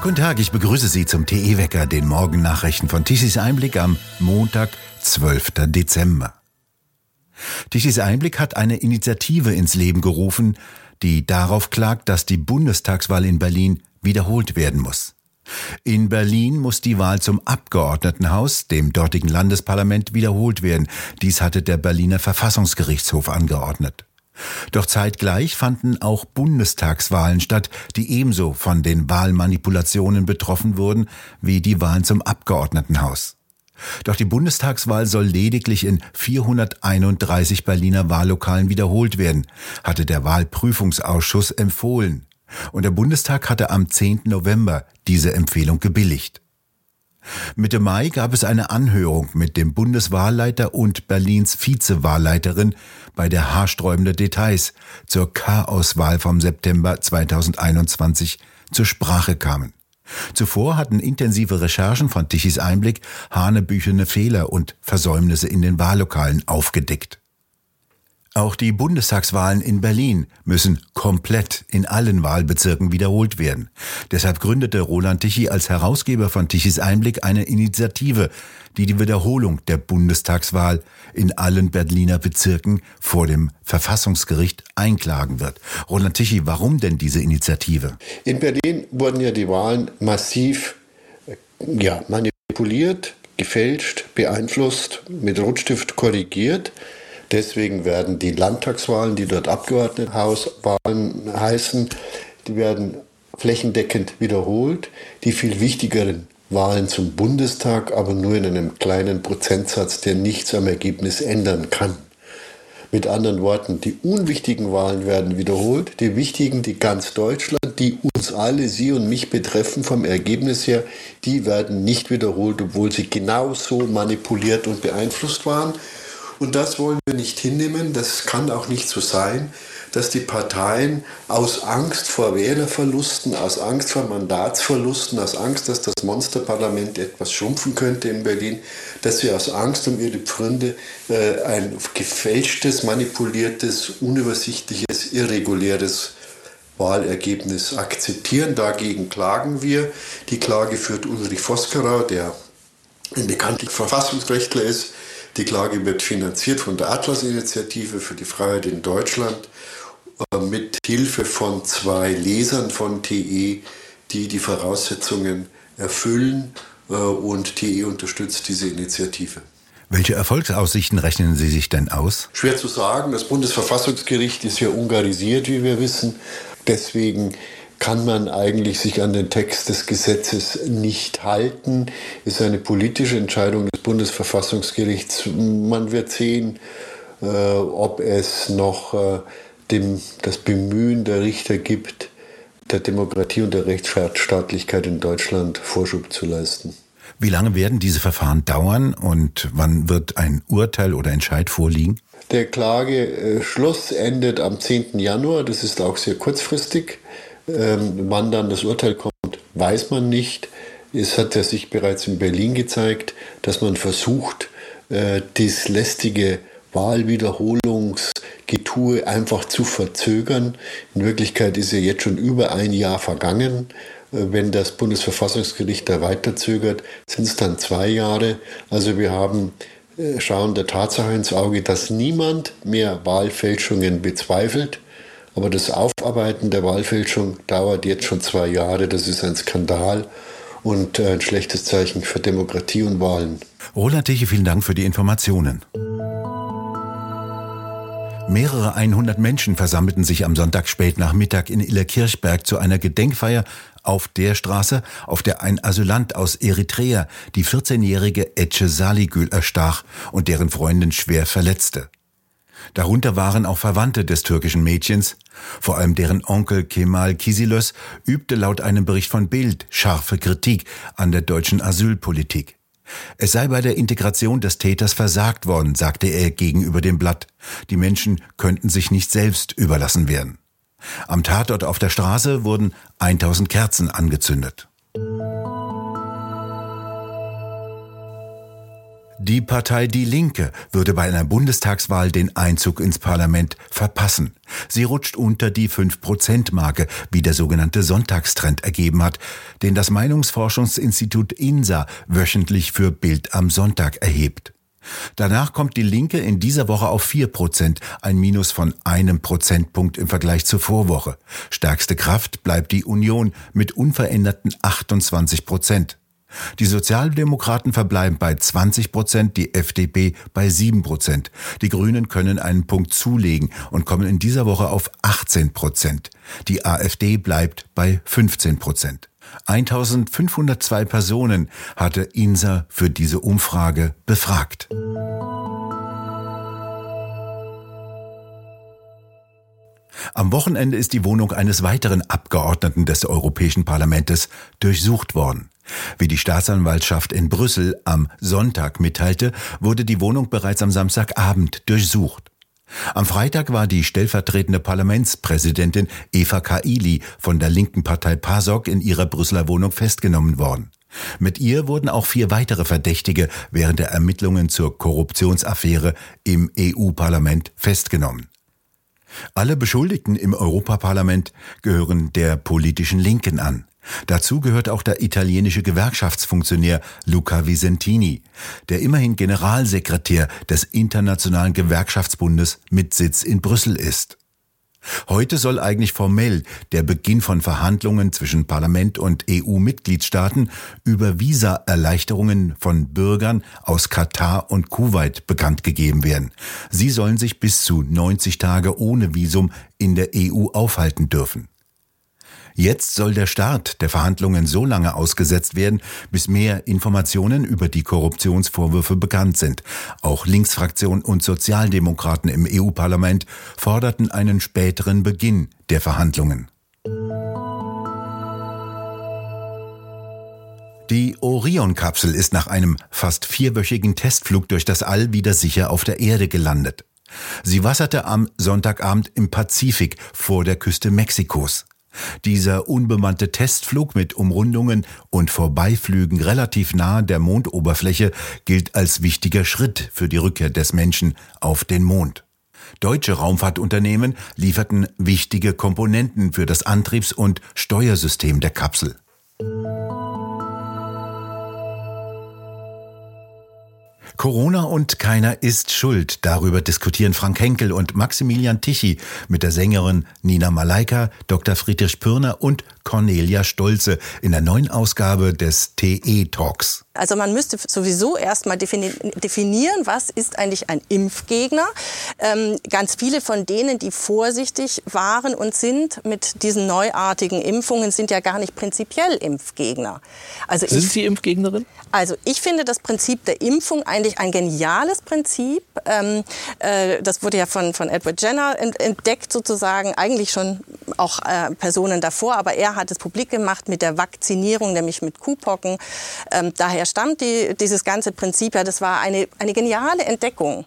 Guten Tag, ich begrüße Sie zum TE-Wecker, den Morgennachrichten von Tichys Einblick am Montag, 12. Dezember. Tichys Einblick hat eine Initiative ins Leben gerufen, die darauf klagt, dass die Bundestagswahl in Berlin wiederholt werden muss. In Berlin muss die Wahl zum Abgeordnetenhaus, dem dortigen Landesparlament, wiederholt werden. Dies hatte der Berliner Verfassungsgerichtshof angeordnet. Doch zeitgleich fanden auch Bundestagswahlen statt, die ebenso von den Wahlmanipulationen betroffen wurden wie die Wahlen zum Abgeordnetenhaus. Doch die Bundestagswahl soll lediglich in 431 Berliner Wahllokalen wiederholt werden, hatte der Wahlprüfungsausschuss empfohlen. Und der Bundestag hatte am 10. November diese Empfehlung gebilligt. Mitte Mai gab es eine Anhörung mit dem Bundeswahlleiter und Berlins Vizewahlleiterin, bei der haarsträubende Details zur Chaoswahl vom September 2021 zur Sprache kamen. Zuvor hatten intensive Recherchen von Tichys Einblick hanebüchene Fehler und Versäumnisse in den Wahllokalen aufgedeckt. Auch die Bundestagswahlen in Berlin müssen komplett in allen Wahlbezirken wiederholt werden. Deshalb gründete Roland Tichy als Herausgeber von Tichys Einblick eine Initiative, die die Wiederholung der Bundestagswahl in allen Berliner Bezirken vor dem Verfassungsgericht einklagen wird. Roland Tichy, warum denn diese Initiative? In Berlin wurden ja die Wahlen massiv ja, manipuliert, gefälscht, beeinflusst, mit Rotstift korrigiert. Deswegen werden die Landtagswahlen, die dort Abgeordnetenhauswahlen heißen, die werden flächendeckend wiederholt. Die viel wichtigeren Wahlen zum Bundestag, aber nur in einem kleinen Prozentsatz, der nichts am Ergebnis ändern kann. Mit anderen Worten, die unwichtigen Wahlen werden wiederholt, die wichtigen, die ganz Deutschland, die uns alle, Sie und mich betreffen vom Ergebnis her, die werden nicht wiederholt, obwohl sie genauso manipuliert und beeinflusst waren. Und das wollen wir nicht hinnehmen. Das kann auch nicht so sein, dass die Parteien aus Angst vor Wählerverlusten, aus Angst vor Mandatsverlusten, aus Angst, dass das Monsterparlament etwas schrumpfen könnte in Berlin, dass sie aus Angst um ihre Pfründe äh, ein gefälschtes, manipuliertes, unübersichtliches, irreguläres Wahlergebnis akzeptieren. Dagegen klagen wir. Die Klage führt Ulrich Voskerau, der ein bekannter Verfassungsrechtler ist, die Klage wird finanziert von der Atlas-Initiative für die Freiheit in Deutschland äh, mit Hilfe von zwei Lesern von TE, die die Voraussetzungen erfüllen äh, und TE unterstützt diese Initiative. Welche Erfolgsaussichten rechnen Sie sich denn aus? Schwer zu sagen. Das Bundesverfassungsgericht ist ja ungarisiert, wie wir wissen. Deswegen kann man eigentlich sich an den Text des Gesetzes nicht halten. Ist eine politische Entscheidung des Bundesverfassungsgerichts. Man wird sehen, äh, ob es noch äh, dem, das Bemühen der Richter gibt, der Demokratie und der Rechtsstaatlichkeit in Deutschland Vorschub zu leisten. Wie lange werden diese Verfahren dauern und wann wird ein Urteil oder Entscheid vorliegen? Der Klageschluss endet am 10. Januar, das ist auch sehr kurzfristig. Ähm, wann dann das Urteil kommt, weiß man nicht. Es hat ja sich bereits in Berlin gezeigt, dass man versucht, äh, das lästige Wahlwiederholungsgetue einfach zu verzögern. In Wirklichkeit ist ja jetzt schon über ein Jahr vergangen. Äh, wenn das Bundesverfassungsgericht da weiter zögert, sind es dann zwei Jahre. Also wir haben äh, schauen der Tatsache ins Auge, dass niemand mehr Wahlfälschungen bezweifelt. Aber das Aufarbeiten der Wahlfälschung dauert jetzt schon zwei Jahre. Das ist ein Skandal und ein schlechtes Zeichen für Demokratie und Wahlen. Roland Tichy, vielen Dank für die Informationen. Mehrere einhundert Menschen versammelten sich am Sonntag spät nach Mittag in Illerkirchberg zu einer Gedenkfeier auf der Straße, auf der ein Asylant aus Eritrea die 14-jährige Etche Saligül erstach und deren Freundin schwer verletzte. Darunter waren auch Verwandte des türkischen Mädchens. Vor allem deren Onkel Kemal Kisilös übte laut einem Bericht von Bild scharfe Kritik an der deutschen Asylpolitik. Es sei bei der Integration des Täters versagt worden, sagte er gegenüber dem Blatt. Die Menschen könnten sich nicht selbst überlassen werden. Am Tatort auf der Straße wurden 1000 Kerzen angezündet. Die Partei Die Linke würde bei einer Bundestagswahl den Einzug ins Parlament verpassen. Sie rutscht unter die 5-Prozent-Marke, wie der sogenannte Sonntagstrend ergeben hat, den das Meinungsforschungsinstitut INSA wöchentlich für Bild am Sonntag erhebt. Danach kommt die Linke in dieser Woche auf 4 Prozent, ein Minus von einem Prozentpunkt im Vergleich zur Vorwoche. Stärkste Kraft bleibt die Union mit unveränderten 28 Prozent. Die Sozialdemokraten verbleiben bei 20 Prozent, die FDP bei 7 Prozent. Die Grünen können einen Punkt zulegen und kommen in dieser Woche auf 18 Prozent. Die AfD bleibt bei 15 Prozent. 1502 Personen hatte INSA für diese Umfrage befragt. Am Wochenende ist die Wohnung eines weiteren Abgeordneten des Europäischen Parlaments durchsucht worden. Wie die Staatsanwaltschaft in Brüssel am Sonntag mitteilte, wurde die Wohnung bereits am Samstagabend durchsucht. Am Freitag war die stellvertretende Parlamentspräsidentin Eva Kaili von der linken Partei PASOK in ihrer Brüsseler Wohnung festgenommen worden. Mit ihr wurden auch vier weitere Verdächtige während der Ermittlungen zur Korruptionsaffäre im EU-Parlament festgenommen. Alle Beschuldigten im Europaparlament gehören der politischen Linken an. Dazu gehört auch der italienische Gewerkschaftsfunktionär Luca Vicentini, der immerhin Generalsekretär des Internationalen Gewerkschaftsbundes mit Sitz in Brüssel ist. Heute soll eigentlich formell der Beginn von Verhandlungen zwischen Parlament und EU-Mitgliedstaaten über Visa-Erleichterungen von Bürgern aus Katar und Kuwait bekannt gegeben werden. Sie sollen sich bis zu 90 Tage ohne Visum in der EU aufhalten dürfen. Jetzt soll der Start der Verhandlungen so lange ausgesetzt werden, bis mehr Informationen über die Korruptionsvorwürfe bekannt sind. Auch Linksfraktion und Sozialdemokraten im EU-Parlament forderten einen späteren Beginn der Verhandlungen. Die Orion-Kapsel ist nach einem fast vierwöchigen Testflug durch das All wieder sicher auf der Erde gelandet. Sie wasserte am Sonntagabend im Pazifik vor der Küste Mexikos. Dieser unbemannte Testflug mit Umrundungen und Vorbeiflügen relativ nahe der Mondoberfläche gilt als wichtiger Schritt für die Rückkehr des Menschen auf den Mond. Deutsche Raumfahrtunternehmen lieferten wichtige Komponenten für das Antriebs- und Steuersystem der Kapsel. Corona und keiner ist schuld. Darüber diskutieren Frank Henkel und Maximilian Tichy mit der Sängerin Nina Malaika, Dr. Friedrich Pürner und Cornelia Stolze in der neuen Ausgabe des TE Talks. Also man müsste sowieso erstmal definieren, was ist eigentlich ein Impfgegner. Ähm, ganz viele von denen, die vorsichtig waren und sind mit diesen neuartigen Impfungen, sind ja gar nicht prinzipiell Impfgegner. Also sind ich, Sie Impfgegnerin? Also ich finde das Prinzip der Impfung eigentlich ein geniales Prinzip. Ähm, äh, das wurde ja von, von Edward Jenner entdeckt sozusagen, eigentlich schon auch äh, Personen davor, aber er hat es publik gemacht mit der Vakzinierung, nämlich mit Kuhpocken. Ähm, daher stammt die, dieses ganze Prinzip ja, das war eine, eine geniale Entdeckung.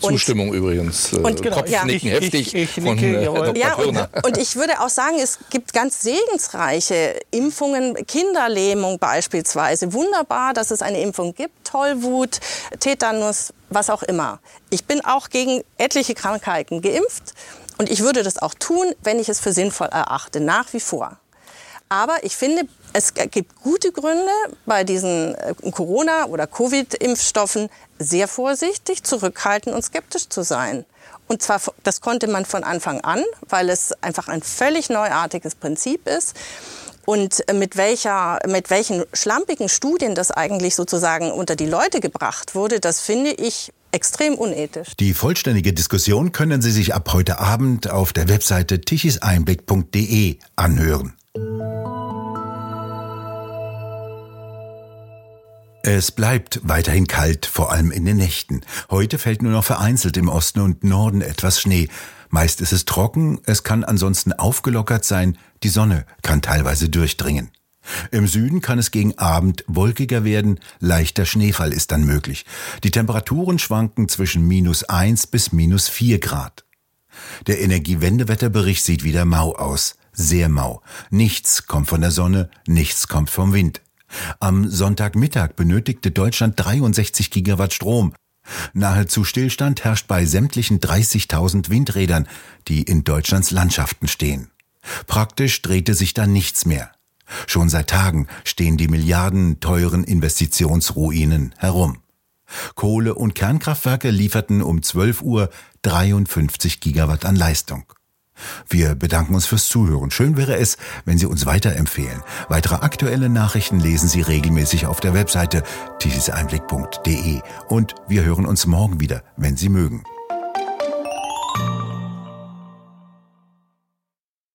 Zustimmung und, übrigens. Äh, und genau, Kopfnicken ja. heftig ich, ich, von äh, Dr. Ja, und, und, ich würde auch sagen, es gibt ganz segensreiche Impfungen, Kinderlähmung beispielsweise. Wunderbar, dass es eine Impfung gibt, Tollwut, Tetanus, was auch immer. Ich bin auch gegen etliche Krankheiten geimpft und ich würde das auch tun, wenn ich es für sinnvoll erachte, nach wie vor. Aber ich finde, es gibt gute Gründe, bei diesen äh, Corona- oder Covid-Impfstoffen sehr vorsichtig, zurückhaltend und skeptisch zu sein. Und zwar, das konnte man von Anfang an, weil es einfach ein völlig neuartiges Prinzip ist. Und äh, mit, welcher, mit welchen schlampigen Studien das eigentlich sozusagen unter die Leute gebracht wurde, das finde ich extrem unethisch. Die vollständige Diskussion können Sie sich ab heute Abend auf der Webseite tichiseinblick.de anhören. Es bleibt weiterhin kalt, vor allem in den Nächten. Heute fällt nur noch vereinzelt im Osten und Norden etwas Schnee. Meist ist es trocken, es kann ansonsten aufgelockert sein, die Sonne kann teilweise durchdringen. Im Süden kann es gegen Abend wolkiger werden, leichter Schneefall ist dann möglich. Die Temperaturen schwanken zwischen minus eins bis minus vier Grad. Der Energiewendewetterbericht sieht wieder mau aus, sehr mau. Nichts kommt von der Sonne, nichts kommt vom Wind. Am Sonntagmittag benötigte Deutschland 63 Gigawatt Strom. Nahezu Stillstand herrscht bei sämtlichen 30.000 Windrädern, die in Deutschlands Landschaften stehen. Praktisch drehte sich da nichts mehr. Schon seit Tagen stehen die milliardenteuren Investitionsruinen herum. Kohle- und Kernkraftwerke lieferten um 12 Uhr 53 Gigawatt an Leistung. Wir bedanken uns fürs Zuhören. Schön wäre es, wenn Sie uns weiterempfehlen. Weitere aktuelle Nachrichten lesen Sie regelmäßig auf der Webseite tisiseinblick.de und wir hören uns morgen wieder, wenn Sie mögen.